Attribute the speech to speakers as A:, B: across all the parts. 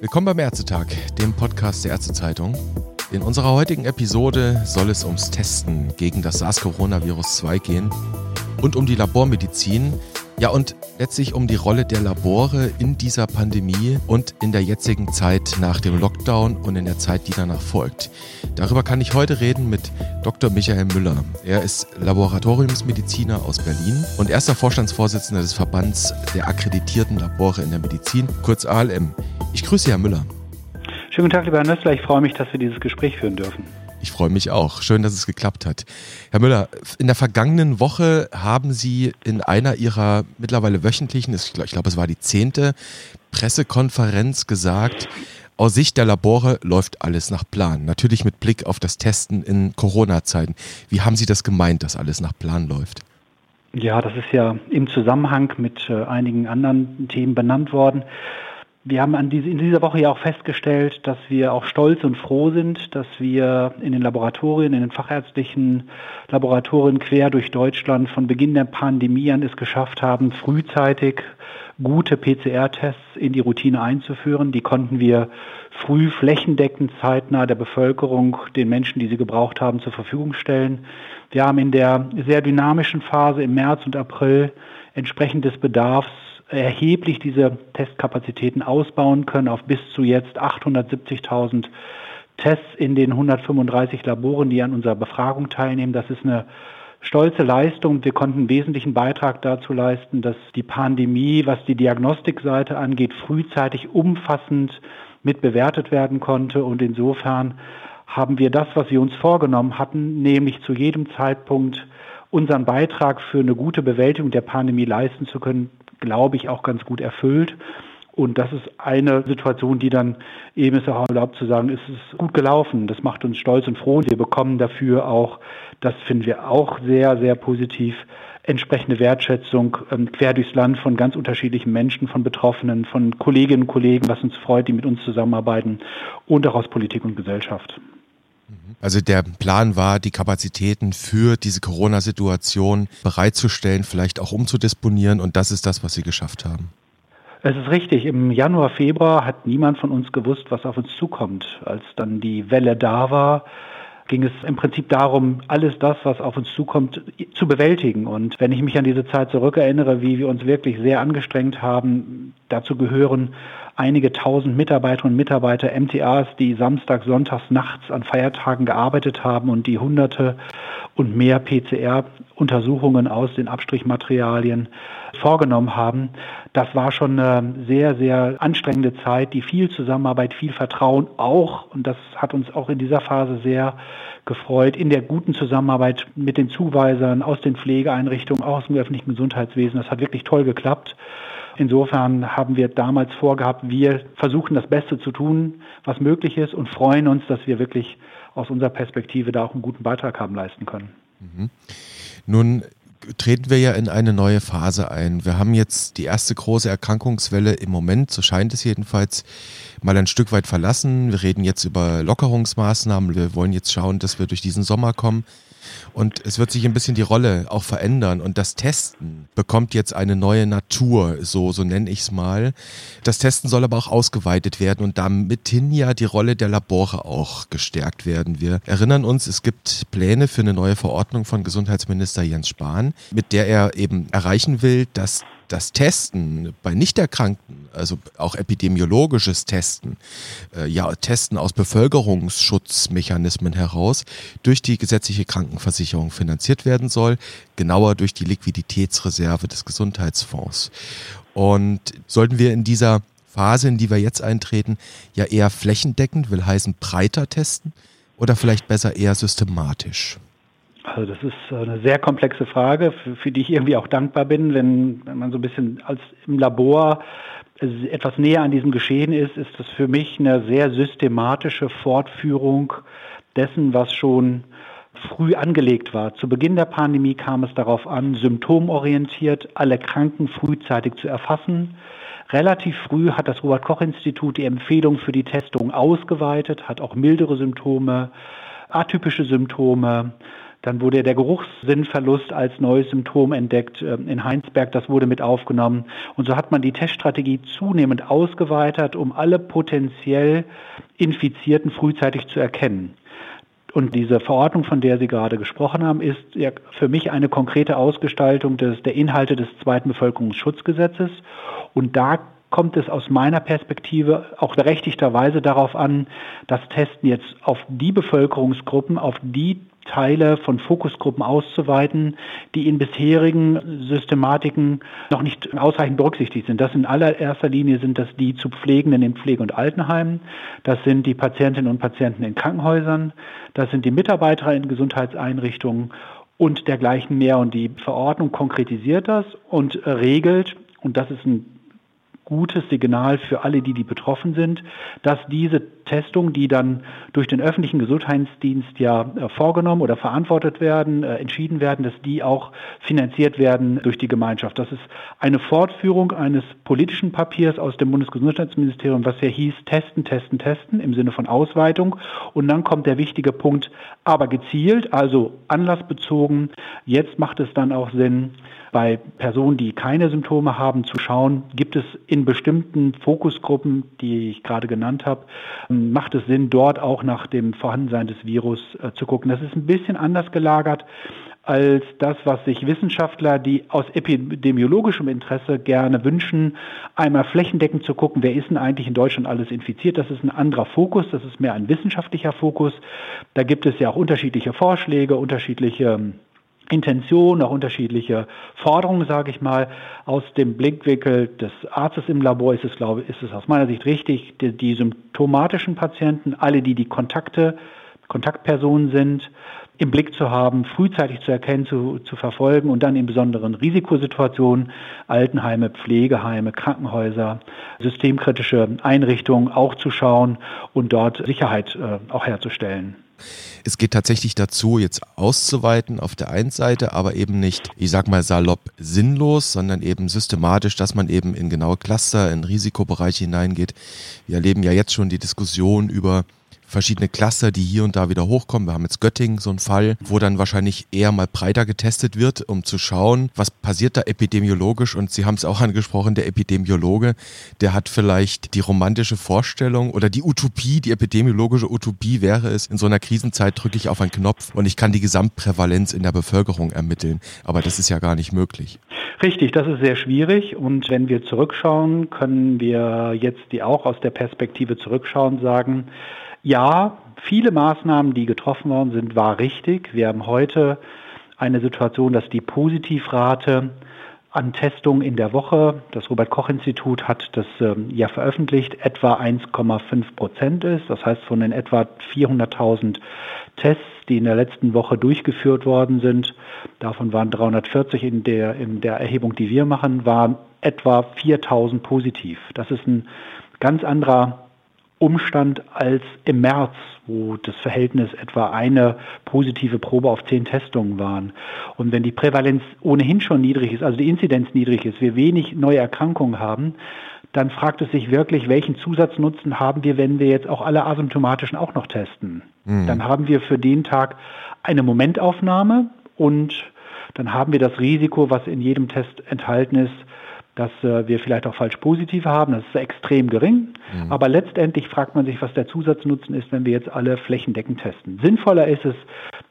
A: Willkommen beim Ärztetag, dem Podcast der Ärztezeitung. In unserer heutigen Episode soll es ums Testen gegen das SARS-Coronavirus-2 gehen und um die Labormedizin, ja, und letztlich um die Rolle der Labore in dieser Pandemie und in der jetzigen Zeit nach dem Lockdown und in der Zeit, die danach folgt. Darüber kann ich heute reden mit Dr. Michael Müller. Er ist Laboratoriumsmediziner aus Berlin und erster Vorstandsvorsitzender des Verbands der akkreditierten Labore in der Medizin, kurz ALM. Ich grüße Herr Müller.
B: Schönen guten Tag, lieber Herr Nössler. Ich freue mich, dass wir dieses Gespräch führen dürfen.
A: Ich freue mich auch. Schön, dass es geklappt hat. Herr Müller, in der vergangenen Woche haben Sie in einer Ihrer mittlerweile wöchentlichen, ich glaube, es war die zehnte Pressekonferenz gesagt, aus Sicht der Labore läuft alles nach Plan. Natürlich mit Blick auf das Testen in Corona-Zeiten. Wie haben Sie das gemeint, dass alles nach Plan läuft?
B: Ja, das ist ja im Zusammenhang mit äh, einigen anderen Themen benannt worden. Wir haben an diese, in dieser Woche ja auch festgestellt, dass wir auch stolz und froh sind, dass wir in den Laboratorien, in den fachärztlichen Laboratorien quer durch Deutschland von Beginn der Pandemie an es geschafft haben, frühzeitig gute PCR-Tests in die Routine einzuführen. Die konnten wir früh flächendeckend zeitnah der Bevölkerung, den Menschen, die sie gebraucht haben, zur Verfügung stellen. Wir haben in der sehr dynamischen Phase im März und April entsprechend des Bedarfs erheblich diese Testkapazitäten ausbauen können auf bis zu jetzt 870.000 Tests in den 135 Laboren, die an unserer Befragung teilnehmen. Das ist eine stolze Leistung. Wir konnten einen wesentlichen Beitrag dazu leisten, dass die Pandemie, was die Diagnostikseite angeht, frühzeitig umfassend mit bewertet werden konnte. Und insofern haben wir das, was wir uns vorgenommen hatten, nämlich zu jedem Zeitpunkt unseren Beitrag für eine gute Bewältigung der Pandemie leisten zu können, glaube ich, auch ganz gut erfüllt. Und das ist eine Situation, die dann eben es auch erlaubt zu sagen, es ist gut gelaufen. Das macht uns stolz und froh. Wir bekommen dafür auch, das finden wir auch sehr, sehr positiv, entsprechende Wertschätzung ähm, quer durchs Land von ganz unterschiedlichen Menschen, von Betroffenen, von Kolleginnen und Kollegen, was uns freut, die mit uns zusammenarbeiten und auch aus Politik und Gesellschaft.
A: Also der Plan war, die Kapazitäten für diese Corona-Situation bereitzustellen, vielleicht auch umzudisponieren und das ist das, was Sie geschafft haben.
B: Es ist richtig. Im Januar, Februar hat niemand von uns gewusst, was auf uns zukommt. Als dann die Welle da war, ging es im Prinzip darum, alles das, was auf uns zukommt, zu bewältigen. Und wenn ich mich an diese Zeit zurückerinnere, wie wir uns wirklich sehr angestrengt haben, dazu gehören einige tausend Mitarbeiterinnen und Mitarbeiter MTAs, die samstags, sonntags, nachts an Feiertagen gearbeitet haben und die hunderte und mehr PCR-Untersuchungen aus den Abstrichmaterialien vorgenommen haben. Das war schon eine sehr, sehr anstrengende Zeit, die viel Zusammenarbeit, viel Vertrauen auch, und das hat uns auch in dieser Phase sehr gefreut, in der guten Zusammenarbeit mit den Zuweisern aus den Pflegeeinrichtungen, aus dem öffentlichen Gesundheitswesen. Das hat wirklich toll geklappt. Insofern haben wir damals vorgehabt, wir versuchen das Beste zu tun, was möglich ist und freuen uns, dass wir wirklich aus unserer Perspektive da auch einen guten Beitrag haben leisten können. Mhm.
A: Nun treten wir ja in eine neue Phase ein. Wir haben jetzt die erste große Erkrankungswelle im Moment, so scheint es jedenfalls, mal ein Stück weit verlassen. Wir reden jetzt über Lockerungsmaßnahmen. Wir wollen jetzt schauen, dass wir durch diesen Sommer kommen. Und es wird sich ein bisschen die Rolle auch verändern. Und das Testen bekommt jetzt eine neue Natur, so, so nenne ich es mal. Das Testen soll aber auch ausgeweitet werden und damithin ja die Rolle der Labore auch gestärkt werden. Wir erinnern uns, es gibt Pläne für eine neue Verordnung von Gesundheitsminister Jens Spahn, mit der er eben erreichen will, dass das Testen bei Nichterkrankten, also auch epidemiologisches Testen, äh, ja, Testen aus Bevölkerungsschutzmechanismen heraus durch die gesetzliche Krankenversicherung finanziert werden soll, genauer durch die Liquiditätsreserve des Gesundheitsfonds. Und sollten wir in dieser Phase, in die wir jetzt eintreten, ja eher flächendeckend, will heißen breiter testen oder vielleicht besser eher systematisch?
B: Also das ist eine sehr komplexe Frage, für, für die ich irgendwie auch dankbar bin, wenn, wenn man so ein bisschen als im Labor etwas näher an diesem Geschehen ist, ist das für mich eine sehr systematische Fortführung dessen, was schon früh angelegt war. Zu Beginn der Pandemie kam es darauf an, symptomorientiert alle Kranken frühzeitig zu erfassen. Relativ früh hat das Robert Koch Institut die Empfehlung für die Testung ausgeweitet, hat auch mildere Symptome, atypische Symptome, Dann wurde der Geruchssinnverlust als neues Symptom entdeckt ähm, in Heinsberg. Das wurde mit aufgenommen. Und so hat man die Teststrategie zunehmend ausgeweitet, um alle potenziell Infizierten frühzeitig zu erkennen. Und diese Verordnung, von der Sie gerade gesprochen haben, ist ja für mich eine konkrete Ausgestaltung des, der Inhalte des zweiten Bevölkerungsschutzgesetzes. Und da kommt es aus meiner Perspektive auch berechtigterweise darauf an, das Testen jetzt auf die Bevölkerungsgruppen, auf die Teile von Fokusgruppen auszuweiten, die in bisherigen Systematiken noch nicht ausreichend berücksichtigt sind. Das in allererster Linie sind das die zu Pflegenden in Pflege- und Altenheimen, das sind die Patientinnen und Patienten in Krankenhäusern, das sind die Mitarbeiter in Gesundheitseinrichtungen und dergleichen mehr. Und die Verordnung konkretisiert das und regelt, und das ist ein gutes Signal für alle, die, die betroffen sind, dass diese Testungen, die dann durch den öffentlichen Gesundheitsdienst ja äh, vorgenommen oder verantwortet werden, äh, entschieden werden, dass die auch finanziert werden durch die Gemeinschaft. Das ist eine Fortführung eines politischen Papiers aus dem Bundesgesundheitsministerium, was ja hieß, testen, testen, testen im Sinne von Ausweitung. Und dann kommt der wichtige Punkt, aber gezielt, also anlassbezogen. Jetzt macht es dann auch Sinn, bei Personen, die keine Symptome haben, zu schauen, gibt es in bestimmten Fokusgruppen, die ich gerade genannt habe, macht es Sinn, dort auch nach dem Vorhandensein des Virus äh, zu gucken. Das ist ein bisschen anders gelagert als das, was sich Wissenschaftler, die aus epidemiologischem Interesse gerne wünschen, einmal flächendeckend zu gucken, wer ist denn eigentlich in Deutschland alles infiziert. Das ist ein anderer Fokus, das ist mehr ein wissenschaftlicher Fokus. Da gibt es ja auch unterschiedliche Vorschläge, unterschiedliche Intention, auch unterschiedliche Forderungen, sage ich mal. Aus dem Blickwinkel des Arztes im Labor ist es, glaube ich, ist es aus meiner Sicht richtig, die, die symptomatischen Patienten, alle, die die Kontakte, Kontaktpersonen sind, im Blick zu haben, frühzeitig zu erkennen, zu, zu verfolgen und dann in besonderen Risikosituationen, Altenheime, Pflegeheime, Krankenhäuser, systemkritische Einrichtungen auch zu schauen und dort Sicherheit äh, auch herzustellen.
A: Es geht tatsächlich dazu, jetzt auszuweiten auf der einen Seite, aber eben nicht, ich sag mal salopp, sinnlos, sondern eben systematisch, dass man eben in genaue Cluster, in Risikobereiche hineingeht. Wir erleben ja jetzt schon die Diskussion über verschiedene Cluster, die hier und da wieder hochkommen. Wir haben jetzt Göttingen so einen Fall, wo dann wahrscheinlich eher mal breiter getestet wird, um zu schauen, was passiert da epidemiologisch. Und Sie haben es auch angesprochen, der Epidemiologe, der hat vielleicht die romantische Vorstellung oder die Utopie, die epidemiologische Utopie wäre es, in so einer Krisenzeit drücke ich auf einen Knopf und ich kann die Gesamtprävalenz in der Bevölkerung ermitteln. Aber das ist ja gar nicht möglich.
B: Richtig, das ist sehr schwierig. Und wenn wir zurückschauen, können wir jetzt die auch aus der Perspektive zurückschauen sagen, ja, viele Maßnahmen, die getroffen worden sind, war richtig. Wir haben heute eine Situation, dass die Positivrate an Testungen in der Woche, das Robert Koch Institut hat das ähm, ja veröffentlicht, etwa 1,5 Prozent ist. Das heißt, von den etwa 400.000 Tests, die in der letzten Woche durchgeführt worden sind, davon waren 340 in der, in der Erhebung, die wir machen, waren etwa 4.000 positiv. Das ist ein ganz anderer Umstand als im März, wo das Verhältnis etwa eine positive Probe auf zehn Testungen waren. Und wenn die Prävalenz ohnehin schon niedrig ist, also die Inzidenz niedrig ist, wir wenig neue Erkrankungen haben, dann fragt es sich wirklich, welchen Zusatznutzen haben wir, wenn wir jetzt auch alle asymptomatischen auch noch testen. Mhm. Dann haben wir für den Tag eine Momentaufnahme und dann haben wir das Risiko, was in jedem Test enthalten ist, dass äh, wir vielleicht auch falsch positive haben. Das ist extrem gering. Mhm. Aber letztendlich fragt man sich, was der Zusatznutzen ist, wenn wir jetzt alle flächendeckend testen. Sinnvoller ist es,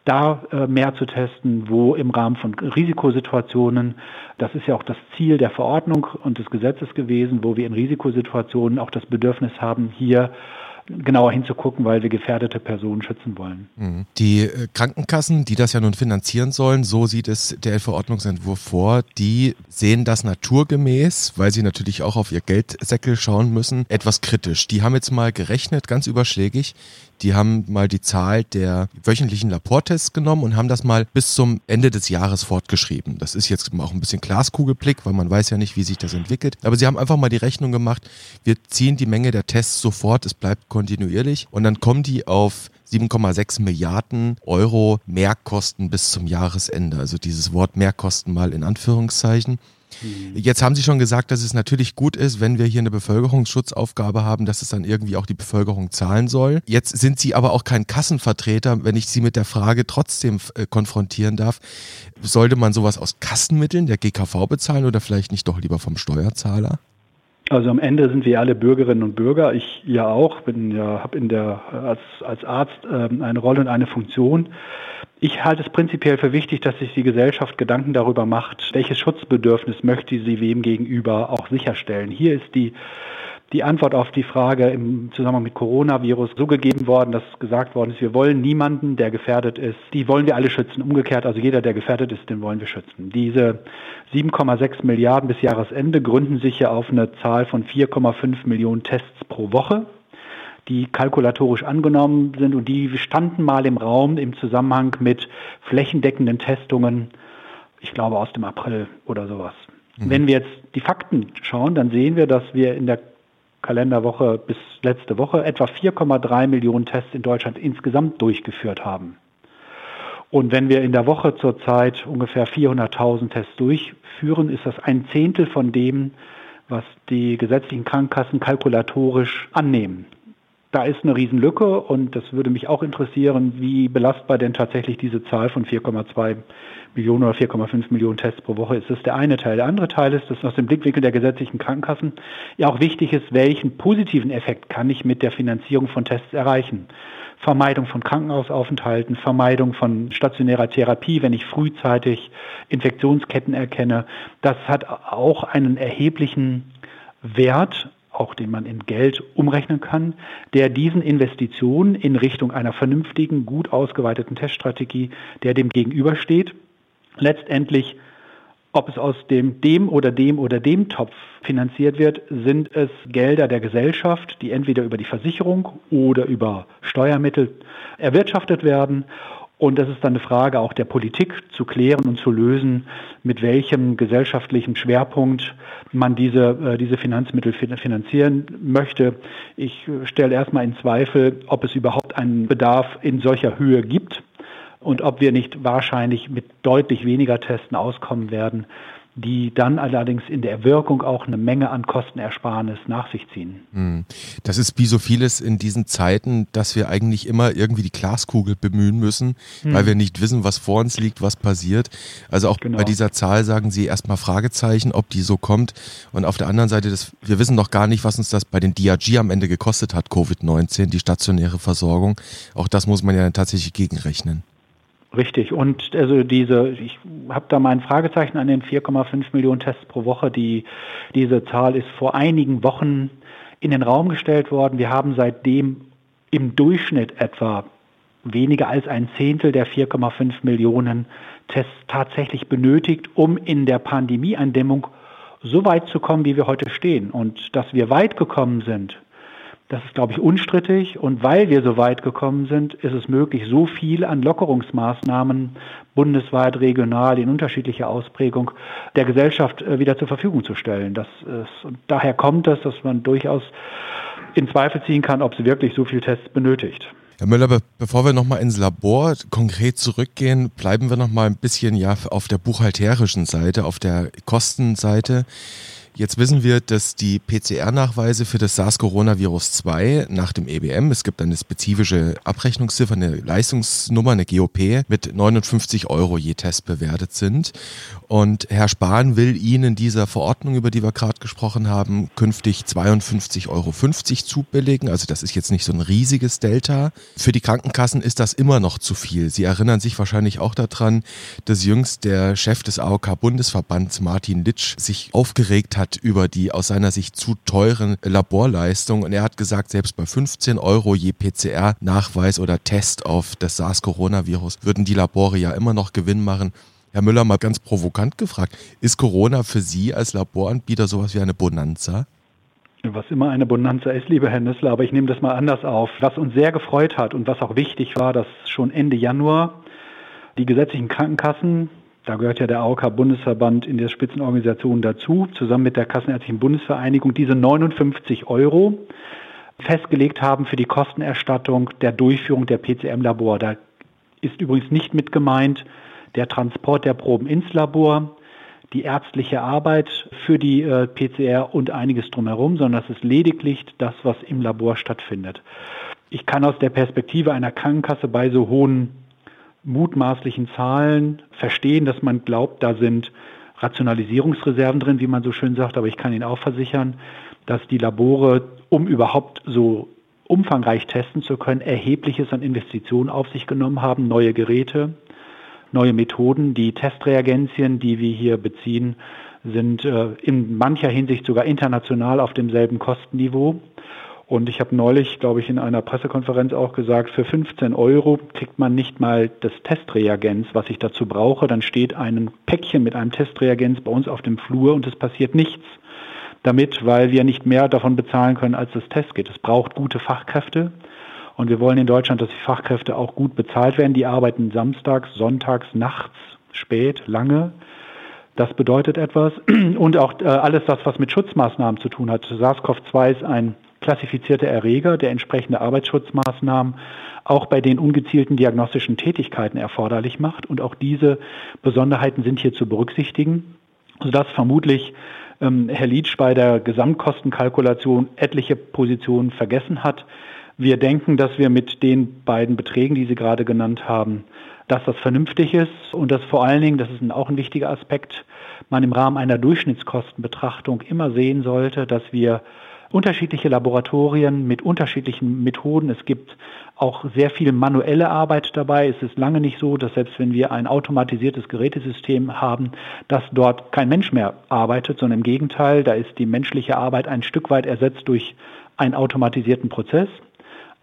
B: da äh, mehr zu testen, wo im Rahmen von Risikosituationen, das ist ja auch das Ziel der Verordnung und des Gesetzes gewesen, wo wir in Risikosituationen auch das Bedürfnis haben, hier genauer hinzugucken, weil wir gefährdete Personen schützen wollen.
A: Mhm. Die äh, Krankenkassen, die das ja nun finanzieren sollen, so sieht es der Verordnungsentwurf vor, die sehen das naturgemäß, weil sie natürlich auch auf ihr Geldsäckel schauen müssen, etwas kritisch. Die haben jetzt mal gerechnet, ganz überschlägig, die haben mal die Zahl der wöchentlichen Labortests genommen und haben das mal bis zum Ende des Jahres fortgeschrieben. Das ist jetzt auch ein bisschen Glaskugelblick, weil man weiß ja nicht, wie sich das entwickelt. Aber sie haben einfach mal die Rechnung gemacht, wir ziehen die Menge der Tests sofort, es bleibt kontinuierlich und dann kommen die auf 7,6 Milliarden Euro Mehrkosten bis zum Jahresende. Also dieses Wort Mehrkosten mal in Anführungszeichen. Mhm. Jetzt haben Sie schon gesagt, dass es natürlich gut ist, wenn wir hier eine Bevölkerungsschutzaufgabe haben, dass es dann irgendwie auch die Bevölkerung zahlen soll. Jetzt sind Sie aber auch kein Kassenvertreter, wenn ich Sie mit der Frage trotzdem äh, konfrontieren darf. Sollte man sowas aus Kassenmitteln der GKV bezahlen oder vielleicht nicht doch lieber vom Steuerzahler?
B: Also am Ende sind wir alle Bürgerinnen und Bürger. Ich ja auch, bin ja, habe in der als, als Arzt ähm, eine Rolle und eine Funktion. Ich halte es prinzipiell für wichtig, dass sich die Gesellschaft Gedanken darüber macht, welches Schutzbedürfnis möchte sie wem gegenüber auch sicherstellen. Hier ist die die Antwort auf die Frage im Zusammenhang mit Coronavirus so gegeben worden, dass gesagt worden ist, wir wollen niemanden, der gefährdet ist, die wollen wir alle schützen. Umgekehrt, also jeder, der gefährdet ist, den wollen wir schützen. Diese 7,6 Milliarden bis Jahresende gründen sich ja auf eine Zahl von 4,5 Millionen Tests pro Woche die kalkulatorisch angenommen sind und die standen mal im Raum im Zusammenhang mit flächendeckenden Testungen, ich glaube aus dem April oder sowas. Mhm. Wenn wir jetzt die Fakten schauen, dann sehen wir, dass wir in der Kalenderwoche bis letzte Woche etwa 4,3 Millionen Tests in Deutschland insgesamt durchgeführt haben. Und wenn wir in der Woche zurzeit ungefähr 400.000 Tests durchführen, ist das ein Zehntel von dem, was die gesetzlichen Krankenkassen kalkulatorisch annehmen. Da ist eine Riesenlücke und das würde mich auch interessieren, wie belastbar denn tatsächlich diese Zahl von 4,2 Millionen oder 4,5 Millionen Tests pro Woche ist. Das ist der eine Teil. Der andere Teil ist, dass aus dem Blickwinkel der gesetzlichen Krankenkassen ja auch wichtig ist, welchen positiven Effekt kann ich mit der Finanzierung von Tests erreichen. Vermeidung von Krankenhausaufenthalten, Vermeidung von stationärer Therapie, wenn ich frühzeitig Infektionsketten erkenne. Das hat auch einen erheblichen Wert auch den man in Geld umrechnen kann, der diesen Investitionen in Richtung einer vernünftigen, gut ausgeweiteten Teststrategie, der dem gegenübersteht. Letztendlich, ob es aus dem, dem oder dem oder dem Topf finanziert wird, sind es Gelder der Gesellschaft, die entweder über die Versicherung oder über Steuermittel erwirtschaftet werden und das ist dann eine Frage auch der Politik zu klären und zu lösen, mit welchem gesellschaftlichen Schwerpunkt man diese, äh, diese Finanzmittel finanzieren möchte. Ich stelle erstmal in Zweifel, ob es überhaupt einen Bedarf in solcher Höhe gibt und ob wir nicht wahrscheinlich mit deutlich weniger Testen auskommen werden, die dann allerdings in der Wirkung auch eine Menge an Kostenersparnis nach sich ziehen.
A: Hm. Das ist wie so vieles in diesen Zeiten, dass wir eigentlich immer irgendwie die Glaskugel bemühen müssen, hm. weil wir nicht wissen, was vor uns liegt, was passiert. Also auch genau. bei dieser Zahl sagen Sie erstmal Fragezeichen, ob die so kommt. Und auf der anderen Seite, das, wir wissen noch gar nicht, was uns das bei den DRG am Ende gekostet hat, Covid-19, die stationäre Versorgung. Auch das muss man ja tatsächlich gegenrechnen.
B: Richtig. Und also diese, ich habe da mein Fragezeichen an den 4,5 Millionen Tests pro Woche. Die, diese Zahl ist vor einigen Wochen in den Raum gestellt worden. Wir haben seitdem im Durchschnitt etwa weniger als ein Zehntel der 4,5 Millionen Tests tatsächlich benötigt, um in der Pandemieeindämmung so weit zu kommen, wie wir heute stehen. Und dass wir weit gekommen sind, das ist, glaube ich, unstrittig. Und weil wir so weit gekommen sind, ist es möglich, so viel an Lockerungsmaßnahmen bundesweit, regional, in unterschiedlicher Ausprägung der Gesellschaft äh, wieder zur Verfügung zu stellen. Das ist, und daher kommt es, dass man durchaus in Zweifel ziehen kann, ob es wirklich so viel Tests benötigt.
A: Herr Müller, be bevor wir nochmal ins Labor konkret zurückgehen, bleiben wir nochmal ein bisschen ja auf der buchhalterischen Seite, auf der Kostenseite. Jetzt wissen wir, dass die PCR-Nachweise für das SARS-Coronavirus 2 nach dem EBM, es gibt eine spezifische Abrechnungsziffer, eine Leistungsnummer, eine GOP, mit 59 Euro je Test bewertet sind. Und Herr Spahn will Ihnen dieser Verordnung, über die wir gerade gesprochen haben, künftig 52,50 Euro zubilligen. Also das ist jetzt nicht so ein riesiges Delta. Für die Krankenkassen ist das immer noch zu viel. Sie erinnern sich wahrscheinlich auch daran, dass jüngst der Chef des AOK-Bundesverbands Martin Litsch sich aufgeregt hat, hat über die aus seiner Sicht zu teuren Laborleistungen. Und er hat gesagt, selbst bei 15 Euro je PCR-Nachweis oder Test auf das SARS-Coronavirus würden die Labore ja immer noch Gewinn machen. Herr Müller, mal ganz provokant gefragt, ist Corona für Sie als Laboranbieter sowas wie eine Bonanza?
B: Was immer eine Bonanza ist, lieber Herr Nüssler, aber ich nehme das mal anders auf. Was uns sehr gefreut hat und was auch wichtig war, dass schon Ende Januar die gesetzlichen Krankenkassen da gehört ja der AOK-Bundesverband in der Spitzenorganisation dazu, zusammen mit der Kassenärztlichen Bundesvereinigung, diese 59 Euro festgelegt haben für die Kostenerstattung der Durchführung der PCM-Labor. Da ist übrigens nicht mit gemeint der Transport der Proben ins Labor, die ärztliche Arbeit für die äh, PCR und einiges drumherum, sondern das ist lediglich das, was im Labor stattfindet. Ich kann aus der Perspektive einer Krankenkasse bei so hohen mutmaßlichen Zahlen verstehen, dass man glaubt, da sind Rationalisierungsreserven drin, wie man so schön sagt, aber ich kann Ihnen auch versichern, dass die Labore, um überhaupt so umfangreich testen zu können, erhebliches an Investitionen auf sich genommen haben, neue Geräte, neue Methoden. Die Testreagenzien, die wir hier beziehen, sind äh, in mancher Hinsicht sogar international auf demselben Kostenniveau. Und ich habe neulich, glaube ich, in einer Pressekonferenz auch gesagt, für 15 Euro kriegt man nicht mal das Testreagenz, was ich dazu brauche. Dann steht ein Päckchen mit einem Testreagenz bei uns auf dem Flur und es passiert nichts damit, weil wir nicht mehr davon bezahlen können, als das Test geht. Es braucht gute Fachkräfte. Und wir wollen in Deutschland, dass die Fachkräfte auch gut bezahlt werden. Die arbeiten samstags, sonntags, nachts, spät, lange. Das bedeutet etwas. Und auch äh, alles das, was mit Schutzmaßnahmen zu tun hat. SARS-CoV-2 ist ein klassifizierter Erreger, der entsprechende Arbeitsschutzmaßnahmen auch bei den ungezielten diagnostischen Tätigkeiten erforderlich macht. Und auch diese Besonderheiten sind hier zu berücksichtigen, sodass vermutlich ähm, Herr Lietsch bei der Gesamtkostenkalkulation etliche Positionen vergessen hat. Wir denken, dass wir mit den beiden Beträgen, die Sie gerade genannt haben, dass das vernünftig ist und dass vor allen Dingen, das ist auch ein wichtiger Aspekt, man im Rahmen einer Durchschnittskostenbetrachtung immer sehen sollte, dass wir unterschiedliche Laboratorien mit unterschiedlichen Methoden. Es gibt auch sehr viel manuelle Arbeit dabei. Es ist lange nicht so, dass selbst wenn wir ein automatisiertes Gerätesystem haben, dass dort kein Mensch mehr arbeitet, sondern im Gegenteil, da ist die menschliche Arbeit ein Stück weit ersetzt durch einen automatisierten Prozess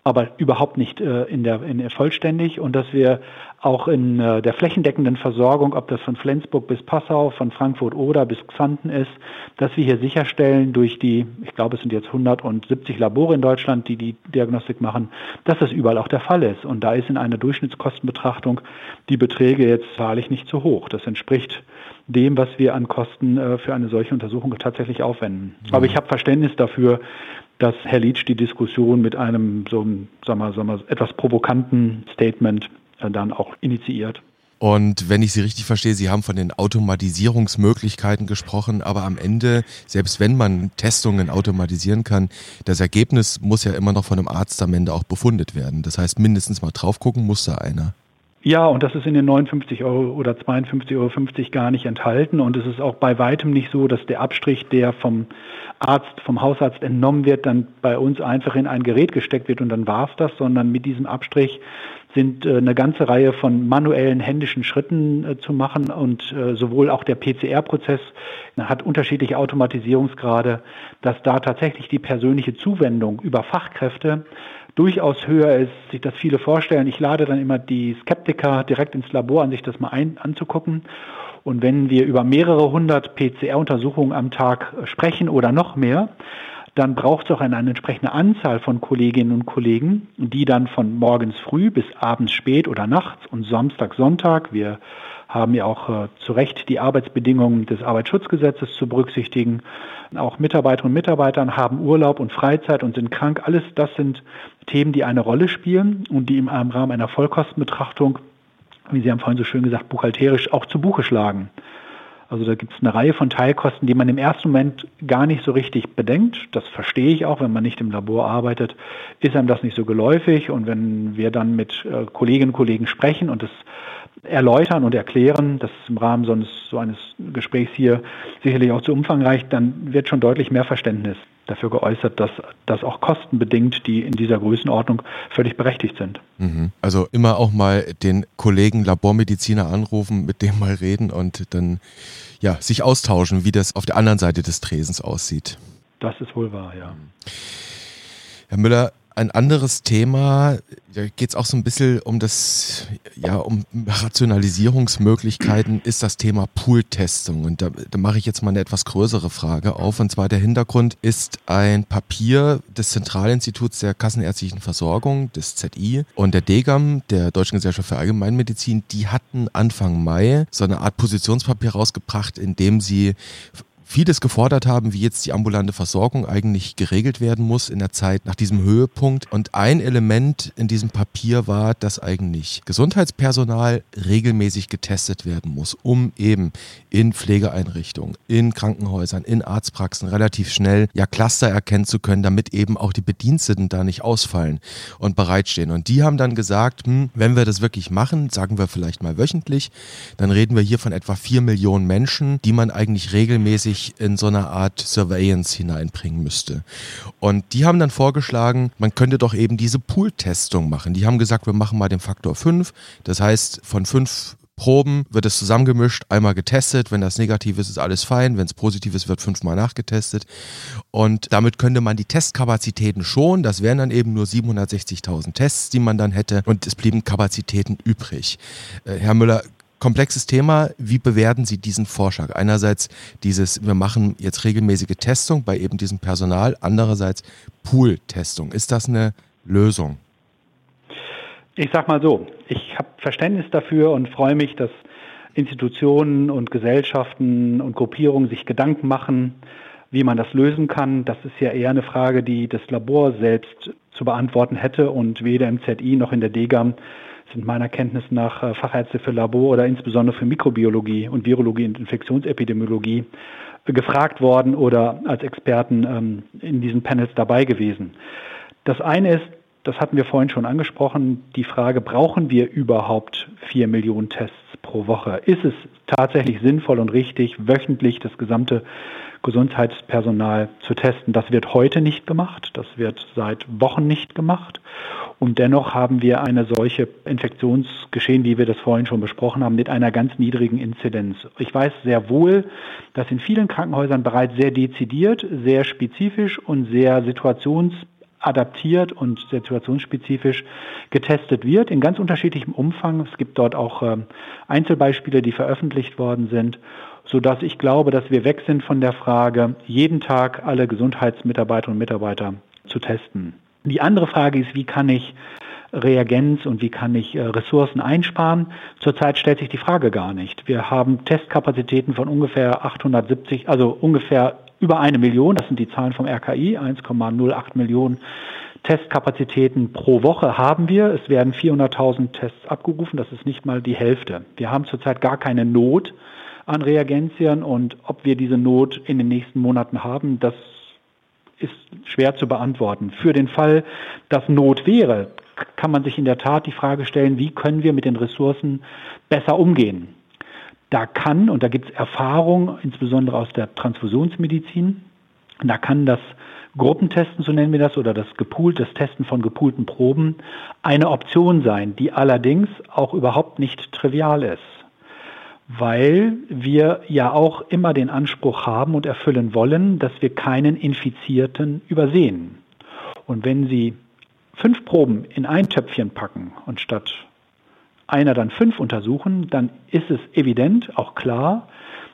B: aber überhaupt nicht äh, in der, in vollständig und dass wir auch in äh, der flächendeckenden Versorgung, ob das von Flensburg bis Passau, von Frankfurt oder bis Xanten ist, dass wir hier sicherstellen durch die, ich glaube es sind jetzt 170 Labore in Deutschland, die die Diagnostik machen, dass das überall auch der Fall ist. Und da ist in einer Durchschnittskostenbetrachtung die Beträge jetzt wahrlich nicht zu hoch. Das entspricht dem, was wir an Kosten äh, für eine solche Untersuchung tatsächlich aufwenden. Mhm. Aber ich habe Verständnis dafür, dass Herr Lietsch die Diskussion mit einem so sagen wir, sagen wir, etwas provokanten Statement äh, dann auch initiiert.
A: Und wenn ich Sie richtig verstehe, Sie haben von den Automatisierungsmöglichkeiten gesprochen, aber am Ende, selbst wenn man Testungen automatisieren kann, das Ergebnis muss ja immer noch von einem Arzt am Ende auch befundet werden. Das heißt, mindestens mal drauf gucken muss da einer.
B: Ja, und das ist in den 59 Euro oder 52,50 Euro gar nicht enthalten. Und es ist auch bei weitem nicht so, dass der Abstrich, der vom Arzt, vom Hausarzt entnommen wird, dann bei uns einfach in ein Gerät gesteckt wird und dann war es das, sondern mit diesem Abstrich sind äh, eine ganze Reihe von manuellen händischen Schritten äh, zu machen und äh, sowohl auch der PCR-Prozess hat unterschiedliche Automatisierungsgrade, dass da tatsächlich die persönliche Zuwendung über Fachkräfte durchaus höher ist, sich das viele vorstellen. Ich lade dann immer die Skeptiker direkt ins Labor an, sich das mal ein, anzugucken. Und wenn wir über mehrere hundert PCR-Untersuchungen am Tag sprechen oder noch mehr, dann braucht es auch eine, eine, entsprechende Anzahl von Kolleginnen und Kollegen, die dann von morgens früh bis abends spät oder nachts und Samstag, Sonntag, wir haben ja auch äh, zu Recht die Arbeitsbedingungen des Arbeitsschutzgesetzes zu berücksichtigen. Auch Mitarbeiterinnen und Mitarbeiter haben Urlaub und Freizeit und sind krank. Alles das sind Themen, die eine Rolle spielen und die im Rahmen einer Vollkostenbetrachtung, wie Sie haben vorhin so schön gesagt, buchhalterisch auch zu Buche schlagen. Also da gibt es eine Reihe von Teilkosten, die man im ersten Moment gar nicht so richtig bedenkt. Das verstehe ich auch, wenn man nicht im Labor arbeitet, ist einem das nicht so geläufig. Und wenn wir dann mit äh, Kolleginnen und Kollegen sprechen und das erläutern und erklären, das ist im Rahmen so eines, so eines Gesprächs hier sicherlich auch zu umfangreich, dann wird schon deutlich mehr Verständnis dafür geäußert, dass das auch kostenbedingt, die in dieser Größenordnung völlig berechtigt sind.
A: Mhm. Also immer auch mal den Kollegen Labormediziner anrufen, mit dem mal reden und dann ja, sich austauschen, wie das auf der anderen Seite des Tresens aussieht.
B: Das ist wohl wahr, ja.
A: Herr Müller, ein anderes Thema, da geht es auch so ein bisschen um das, ja, um Rationalisierungsmöglichkeiten, ist das Thema Pool-Testung. Und da, da mache ich jetzt mal eine etwas größere Frage auf. Und zwar der Hintergrund ist ein Papier des Zentralinstituts der Kassenärztlichen Versorgung, des ZI, und der DGAM, der Deutschen Gesellschaft für Allgemeinmedizin, die hatten Anfang Mai so eine Art Positionspapier rausgebracht, in dem sie vieles gefordert haben, wie jetzt die ambulante Versorgung eigentlich geregelt werden muss in der Zeit nach diesem Höhepunkt. Und ein Element in diesem Papier war, dass eigentlich Gesundheitspersonal regelmäßig getestet werden muss, um eben in Pflegeeinrichtungen, in Krankenhäusern, in Arztpraxen relativ schnell ja Cluster erkennen zu können, damit eben auch die Bediensteten da nicht ausfallen und bereitstehen. Und die haben dann gesagt, hm, wenn wir das wirklich machen, sagen wir vielleicht mal wöchentlich, dann reden wir hier von etwa vier Millionen Menschen, die man eigentlich regelmäßig in so eine Art Surveillance hineinbringen müsste. Und die haben dann vorgeschlagen, man könnte doch eben diese Pool-Testung machen. Die haben gesagt, wir machen mal den Faktor 5. Das heißt, von fünf Proben wird es zusammengemischt, einmal getestet. Wenn das negativ ist, ist alles fein. Wenn es positiv ist, wird fünfmal nachgetestet. Und damit könnte man die Testkapazitäten schon. Das wären dann eben nur 760.000 Tests, die man dann hätte. Und es blieben Kapazitäten übrig. Äh, Herr Müller, komplexes Thema. Wie bewerten Sie diesen Vorschlag? Einerseits dieses, wir machen jetzt regelmäßige Testung bei eben diesem Personal. Andererseits Pool-Testung. Ist das eine Lösung?
B: Ich sag mal so, ich habe Verständnis dafür und freue mich, dass Institutionen und Gesellschaften und Gruppierungen sich Gedanken machen, wie man das lösen kann. Das ist ja eher eine Frage, die das Labor selbst zu beantworten hätte und weder im ZI noch in der DGAM sind meiner Kenntnis nach äh, Fachärzte für Labor oder insbesondere für Mikrobiologie und Virologie und Infektionsepidemiologie gefragt worden oder als Experten ähm, in diesen Panels dabei gewesen. Das eine ist, das hatten wir vorhin schon angesprochen, die Frage, brauchen wir überhaupt vier Millionen Tests pro Woche? Ist es tatsächlich sinnvoll und richtig, wöchentlich das gesamte Gesundheitspersonal zu testen? Das wird heute nicht gemacht, das wird seit Wochen nicht gemacht. Und dennoch haben wir eine solche Infektionsgeschehen, wie wir das vorhin schon besprochen haben, mit einer ganz niedrigen Inzidenz. Ich weiß sehr wohl, dass in vielen Krankenhäusern bereits sehr dezidiert, sehr spezifisch und sehr situations adaptiert und situationsspezifisch getestet wird, in ganz unterschiedlichem Umfang. Es gibt dort auch äh, Einzelbeispiele, die veröffentlicht worden sind, sodass ich glaube, dass wir weg sind von der Frage, jeden Tag alle Gesundheitsmitarbeiterinnen und Mitarbeiter zu testen. Die andere Frage ist, wie kann ich Reagenz und wie kann ich äh, Ressourcen einsparen. Zurzeit stellt sich die Frage gar nicht. Wir haben Testkapazitäten von ungefähr 870, also ungefähr über eine Million, das sind die Zahlen vom RKI, 1,08 Millionen Testkapazitäten pro Woche haben wir. Es werden 400.000 Tests abgerufen, das ist nicht mal die Hälfte. Wir haben zurzeit gar keine Not an Reagenzien und ob wir diese Not in den nächsten Monaten haben, das ist schwer zu beantworten. Für den Fall, dass Not wäre, kann man sich in der Tat die Frage stellen, wie können wir mit den Ressourcen besser umgehen. Da kann, und da gibt es Erfahrung, insbesondere aus der Transfusionsmedizin, da kann das Gruppentesten, so nennen wir das, oder das gepoolt, das Testen von gepoolten Proben eine Option sein, die allerdings auch überhaupt nicht trivial ist. Weil wir ja auch immer den Anspruch haben und erfüllen wollen, dass wir keinen Infizierten übersehen. Und wenn Sie fünf Proben in ein Töpfchen packen und statt einer dann fünf untersuchen, dann ist es evident, auch klar,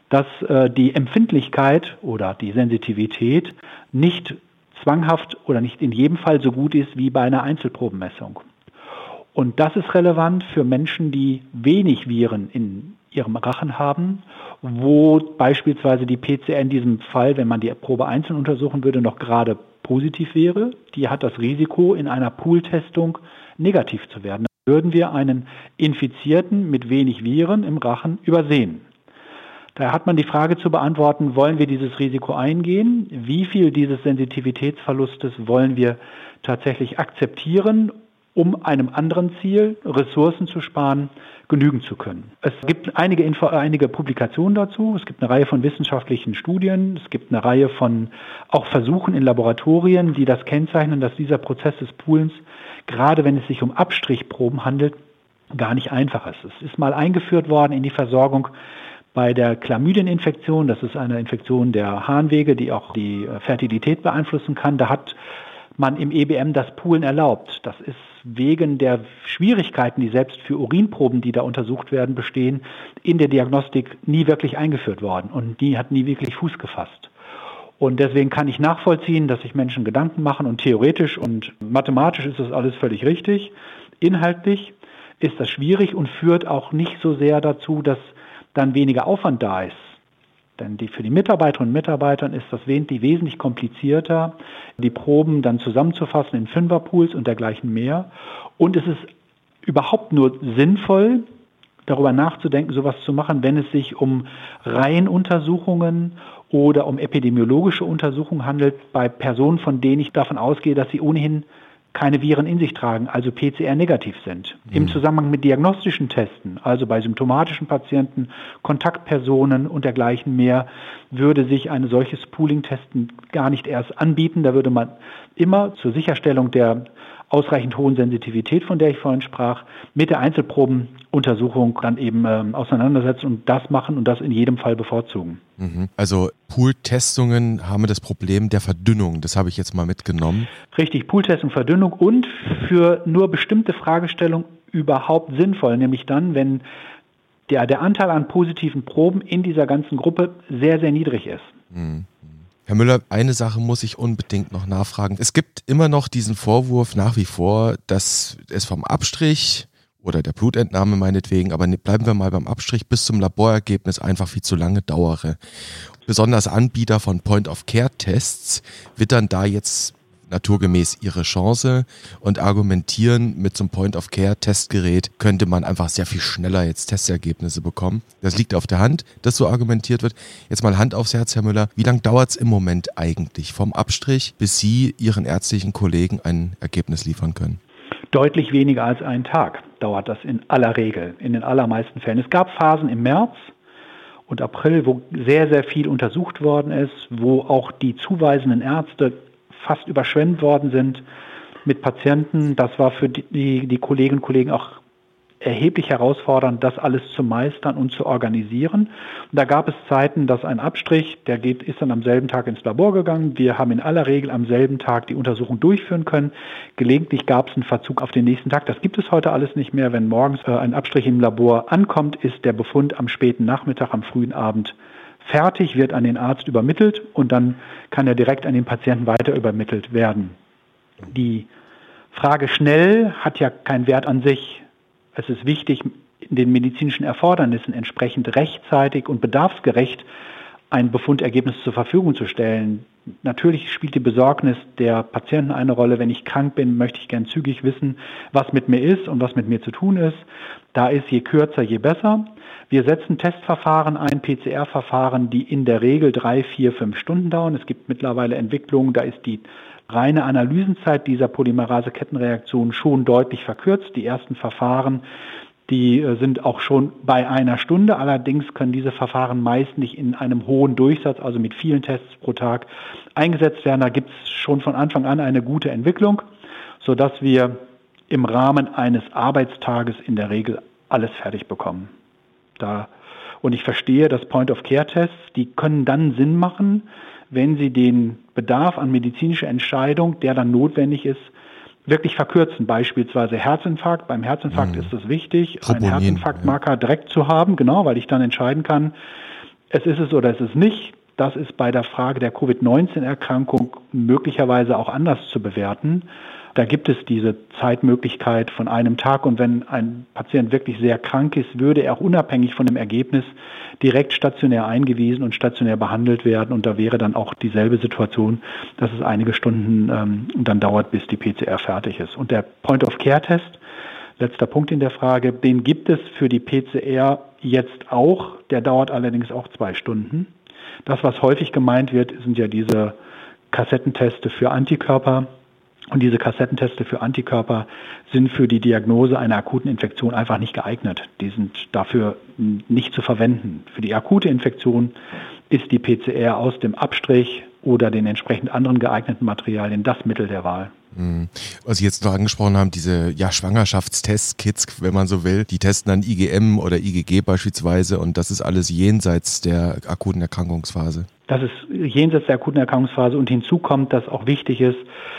B: dass äh, die Empfindlichkeit oder die Sensitivität nicht zwanghaft oder nicht in jedem Fall so gut ist wie bei einer Einzelprobenmessung. Und das ist relevant für Menschen, die wenig Viren in ihrem Rachen haben, wo beispielsweise die PCR in diesem Fall, wenn man die Probe einzeln untersuchen würde, noch gerade positiv wäre. Die hat das Risiko, in einer Pooltestung negativ zu werden würden wir einen Infizierten mit wenig Viren im Rachen übersehen. Daher hat man die Frage zu beantworten, wollen wir dieses Risiko eingehen? Wie viel dieses Sensitivitätsverlustes wollen wir tatsächlich akzeptieren, um einem anderen Ziel, Ressourcen zu sparen, genügen zu können? Es gibt einige, Info einige Publikationen dazu, es gibt eine Reihe von wissenschaftlichen Studien, es gibt eine Reihe von auch Versuchen in Laboratorien, die das kennzeichnen, dass dieser Prozess des Poolens gerade wenn es sich um Abstrichproben handelt, gar nicht einfach ist. Es ist mal eingeführt worden in die Versorgung bei der Chlamydieninfektion. Das ist eine Infektion der Harnwege, die auch die Fertilität beeinflussen kann. Da hat man im EBM das Poolen erlaubt. Das ist wegen der Schwierigkeiten, die selbst für Urinproben, die da untersucht werden, bestehen, in der Diagnostik nie wirklich eingeführt worden und die hat nie wirklich Fuß gefasst. Und deswegen kann ich nachvollziehen, dass sich Menschen Gedanken machen und theoretisch und mathematisch ist das alles völlig richtig. Inhaltlich ist das schwierig und führt auch nicht so sehr dazu, dass dann weniger Aufwand da ist. Denn die, für die Mitarbeiterinnen und Mitarbeiter ist das wesentlich komplizierter, die Proben dann zusammenzufassen in Fünferpools und dergleichen mehr. Und es ist überhaupt nur sinnvoll, darüber nachzudenken, sowas zu machen, wenn es sich um Reihenuntersuchungen oder um epidemiologische Untersuchungen handelt bei Personen, von denen ich davon ausgehe, dass sie ohnehin keine Viren in sich tragen, also PCR negativ sind. Mhm. Im Zusammenhang mit diagnostischen Testen, also bei symptomatischen Patienten, Kontaktpersonen und dergleichen mehr, würde sich ein solches Pooling-Testen gar nicht erst anbieten. Da würde man immer zur Sicherstellung der ausreichend hohen Sensitivität, von der ich vorhin sprach, mit der Einzelprobenuntersuchung dann eben ähm, auseinandersetzen und das machen und das in jedem Fall bevorzugen.
A: Mhm. Also Pool-Testungen haben das Problem der Verdünnung, das habe ich jetzt mal mitgenommen.
B: Richtig, Pool-Testung, Verdünnung und für nur bestimmte Fragestellungen überhaupt sinnvoll, nämlich dann, wenn der, der Anteil an positiven Proben in dieser ganzen Gruppe sehr, sehr niedrig ist. Mhm.
A: Herr Müller, eine Sache muss ich unbedingt noch nachfragen. Es gibt immer noch diesen Vorwurf nach wie vor, dass es vom Abstrich oder der Blutentnahme meinetwegen, aber ne, bleiben wir mal beim Abstrich bis zum Laborergebnis einfach viel zu lange dauere. Besonders Anbieter von Point-of-Care-Tests wittern da jetzt naturgemäß ihre Chance und argumentieren, mit so einem Point-of-Care-Testgerät könnte man einfach sehr viel schneller jetzt Testergebnisse bekommen. Das liegt auf der Hand, dass so argumentiert wird. Jetzt mal Hand aufs Herz, Herr Müller. Wie lange dauert es im Moment eigentlich vom Abstrich, bis Sie Ihren ärztlichen Kollegen ein Ergebnis liefern können?
B: Deutlich weniger als einen Tag dauert das in aller Regel, in den allermeisten Fällen. Es gab Phasen im März, und April, wo sehr, sehr viel untersucht worden ist, wo auch die zuweisenden Ärzte fast überschwemmt worden sind mit Patienten. Das war für die, die Kolleginnen und Kollegen auch erheblich herausfordernd, das alles zu meistern und zu organisieren. Und da gab es Zeiten, dass ein Abstrich, der geht, ist dann am selben Tag ins Labor gegangen. Wir haben in aller Regel am selben Tag die Untersuchung durchführen können. Gelegentlich gab es einen Verzug auf den nächsten Tag. Das gibt es heute alles nicht mehr. Wenn morgens äh, ein Abstrich im Labor ankommt, ist der Befund am späten Nachmittag, am frühen Abend fertig, wird an den Arzt übermittelt und dann kann er direkt an den Patienten weiter übermittelt werden. Die Frage schnell hat ja keinen Wert an sich. Es ist wichtig, den medizinischen Erfordernissen entsprechend rechtzeitig und bedarfsgerecht ein Befundergebnis zur Verfügung zu stellen. Natürlich spielt die Besorgnis der Patienten eine Rolle. Wenn ich krank bin, möchte ich gern zügig wissen, was mit mir ist und was mit mir zu tun ist. Da ist je kürzer, je besser. Wir setzen Testverfahren ein, PCR-Verfahren, die in der Regel drei, vier, fünf Stunden dauern. Es gibt mittlerweile Entwicklungen, da ist die reine Analysenzeit dieser Polymerase-Kettenreaktion schon deutlich verkürzt. Die ersten Verfahren, die äh, sind auch schon bei einer Stunde. Allerdings können diese Verfahren meist nicht in einem hohen Durchsatz, also mit vielen Tests pro Tag, eingesetzt werden. Da gibt es schon von Anfang an eine gute Entwicklung, sodass wir im Rahmen eines Arbeitstages in der Regel alles fertig bekommen da. Und ich verstehe, dass Point-of-Care-Tests, die können dann Sinn machen, wenn sie den Bedarf an medizinischer Entscheidung, der dann notwendig ist, wirklich verkürzen. Beispielsweise Herzinfarkt. Beim Herzinfarkt mhm. ist es wichtig, Troponin, einen Herzinfarktmarker ja. direkt zu haben, genau, weil ich dann entscheiden kann, es ist es oder es ist nicht. Das ist bei der Frage der Covid-19-Erkrankung möglicherweise auch anders zu bewerten. Da gibt es diese Zeitmöglichkeit von einem Tag und wenn ein Patient wirklich sehr krank ist, würde er auch unabhängig von dem Ergebnis direkt stationär eingewiesen und stationär behandelt werden und da wäre dann auch dieselbe Situation, dass es einige Stunden ähm, dann dauert, bis die PCR fertig ist. Und der Point-of-Care-Test, letzter Punkt in der Frage, den gibt es für die PCR jetzt auch, der dauert allerdings auch zwei Stunden. Das, was häufig gemeint wird, sind ja diese Kassettenteste für Antikörper. Und diese Kassettenteste für Antikörper sind für die Diagnose einer akuten Infektion einfach nicht geeignet. Die sind dafür nicht zu verwenden. Für die akute Infektion ist die PCR aus dem Abstrich oder den entsprechend anderen geeigneten Materialien das Mittel der Wahl.
A: Mhm. Was Sie jetzt noch angesprochen haben, diese ja, Schwangerschaftstestkits, wenn man so will, die testen dann IgM oder IgG beispielsweise und das ist alles jenseits der akuten Erkrankungsphase.
B: Das ist jenseits der akuten Erkrankungsphase und hinzu kommt, dass auch wichtig ist,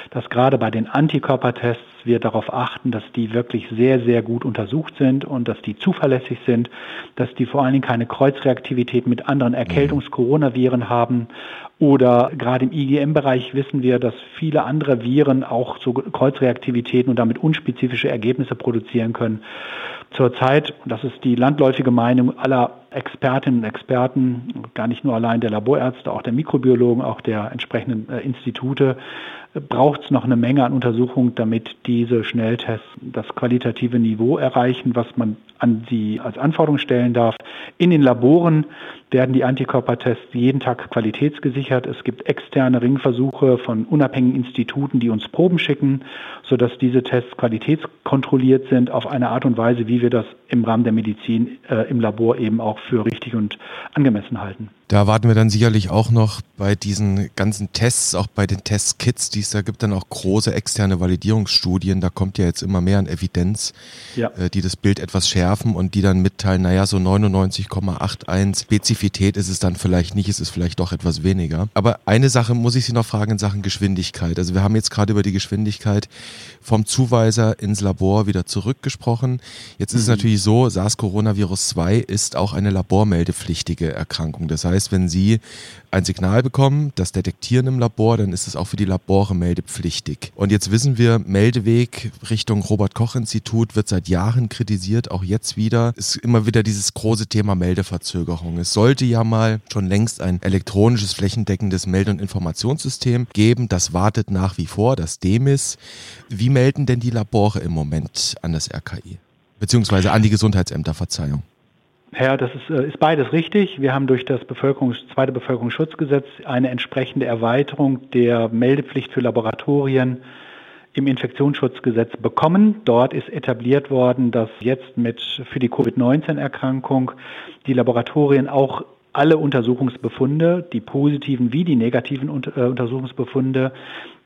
B: dass gerade bei den Antikörpertests wir darauf achten, dass die wirklich sehr, sehr gut untersucht sind und dass die zuverlässig sind, dass die vor allen Dingen keine Kreuzreaktivität mit anderen Erkältungs-Coronaviren haben oder gerade im IgM-Bereich wissen wir, dass viele andere Viren auch so Kreuzreaktivitäten und damit unspezifische Ergebnisse produzieren können. Zurzeit, und das ist die landläufige Meinung aller Expertinnen und Experten, gar nicht nur allein der Laborärzte, auch der Mikrobiologen, auch der entsprechenden äh, Institute, braucht es noch eine Menge an Untersuchungen, damit diese Schnelltests das qualitative Niveau erreichen, was man an sie als Anforderung stellen darf. In den Laboren werden die Antikörpertests jeden Tag qualitätsgesichert. Es gibt externe Ringversuche von unabhängigen Instituten, die uns Proben schicken, sodass diese Tests qualitätskontrolliert sind auf eine Art und Weise, wie wir das im Rahmen der Medizin äh, im Labor eben auch für richtig und angemessen halten.
A: Da warten wir dann sicherlich auch noch bei diesen ganzen Tests, auch bei den Testkits, die es da gibt, dann auch große externe Validierungsstudien. Da kommt ja jetzt immer mehr an Evidenz, ja. äh, die das Bild etwas schärfen und die dann mitteilen, naja, so 99,81 Spezifität ist es dann vielleicht nicht, es ist vielleicht doch etwas weniger. Aber eine Sache muss ich Sie noch fragen in Sachen Geschwindigkeit. Also wir haben jetzt gerade über die Geschwindigkeit vom Zuweiser ins Labor wieder zurückgesprochen. Jetzt ist mhm. es natürlich so, SARS-Coronavirus 2 ist auch eine labormeldepflichtige Erkrankung. Das heißt, heißt, wenn Sie ein Signal bekommen, das detektieren im Labor, dann ist es auch für die Labore meldepflichtig. Und jetzt wissen wir, Meldeweg Richtung Robert-Koch-Institut wird seit Jahren kritisiert, auch jetzt wieder. Ist immer wieder dieses große Thema Meldeverzögerung. Es sollte ja mal schon längst ein elektronisches flächendeckendes Melde- und Informationssystem geben. Das wartet nach wie vor, das DEMIS. Wie melden denn die Labore im Moment an das RKI? Beziehungsweise an die Gesundheitsämter, Verzeihung.
B: Ja, das ist, äh, ist beides richtig. Wir haben durch das Bevölkerungs-, zweite Bevölkerungsschutzgesetz eine entsprechende Erweiterung der Meldepflicht für Laboratorien im Infektionsschutzgesetz bekommen. Dort ist etabliert worden, dass jetzt mit für die Covid-19-Erkrankung die Laboratorien auch alle Untersuchungsbefunde, die positiven wie die negativen äh, Untersuchungsbefunde,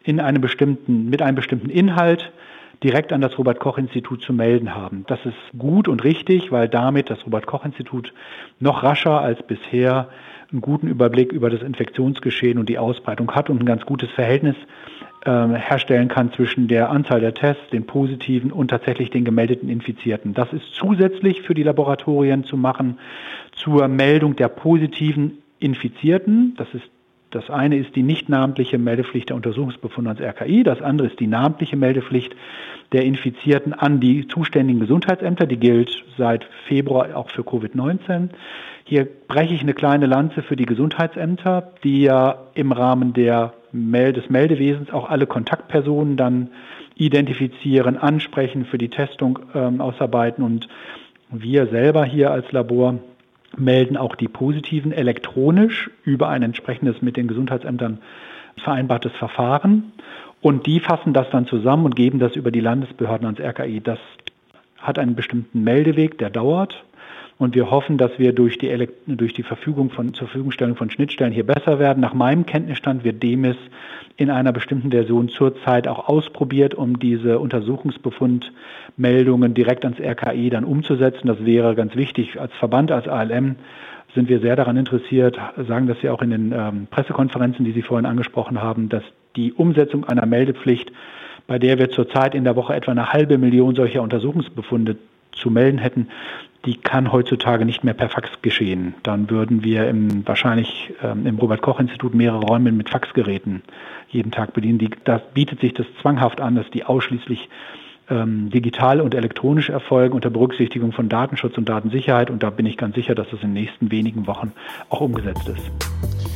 B: in einem bestimmten, mit einem bestimmten Inhalt direkt an das Robert Koch Institut zu melden haben. Das ist gut und richtig, weil damit das Robert Koch Institut noch rascher als bisher einen guten Überblick über das Infektionsgeschehen und die Ausbreitung hat und ein ganz gutes Verhältnis äh, herstellen kann zwischen der Anzahl der Tests, den positiven und tatsächlich den gemeldeten Infizierten. Das ist zusätzlich für die Laboratorien zu machen zur Meldung der positiven Infizierten. Das ist das eine ist die nicht namentliche Meldepflicht der Untersuchungsbefunde ans RKI, das andere ist die namentliche Meldepflicht der Infizierten an die zuständigen Gesundheitsämter. Die gilt seit Februar auch für Covid-19. Hier breche ich eine kleine Lanze für die Gesundheitsämter, die ja im Rahmen der des Meldewesens auch alle Kontaktpersonen dann identifizieren, ansprechen, für die Testung ähm, ausarbeiten und wir selber hier als Labor melden auch die positiven elektronisch über ein entsprechendes mit den Gesundheitsämtern vereinbartes Verfahren. Und die fassen das dann zusammen und geben das über die Landesbehörden ans RKI. Das hat einen bestimmten Meldeweg, der dauert. Und wir hoffen, dass wir durch die, durch die Verfügung von, zur Verfügungstellung von Schnittstellen hier besser werden. Nach meinem Kenntnisstand wird DEMIS in einer bestimmten Version zurzeit auch ausprobiert, um diese Untersuchungsbefundmeldungen direkt ans RKI dann umzusetzen. Das wäre ganz wichtig. Als Verband, als ALM sind wir sehr daran interessiert, sagen das ja auch in den ähm, Pressekonferenzen, die Sie vorhin angesprochen haben, dass die Umsetzung einer Meldepflicht, bei der wir zurzeit in der Woche etwa eine halbe Million solcher Untersuchungsbefunde zu melden hätten, die kann heutzutage nicht mehr per Fax geschehen. Dann würden wir im, wahrscheinlich ähm, im Robert-Koch-Institut mehrere Räume mit Faxgeräten jeden Tag bedienen. Die, da bietet sich das zwanghaft an, dass die ausschließlich ähm, digital und elektronisch erfolgen unter Berücksichtigung von Datenschutz und Datensicherheit. Und da bin ich ganz sicher, dass das in den nächsten wenigen Wochen auch umgesetzt ist.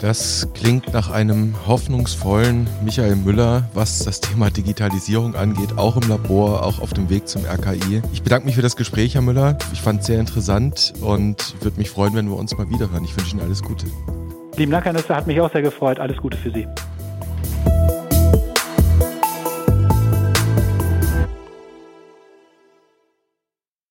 A: Das klingt nach einem hoffnungsvollen Michael Müller, was das Thema Digitalisierung angeht, auch im Labor, auch auf dem Weg zum RKI. Ich bedanke mich für das Gespräch, Herr Müller. Ich fand es sehr interessant und würde mich freuen, wenn wir uns mal wiederhören. Ich wünsche Ihnen alles Gute.
B: Lieben Dank, Herr Nüsse, hat mich auch sehr gefreut. Alles Gute für Sie.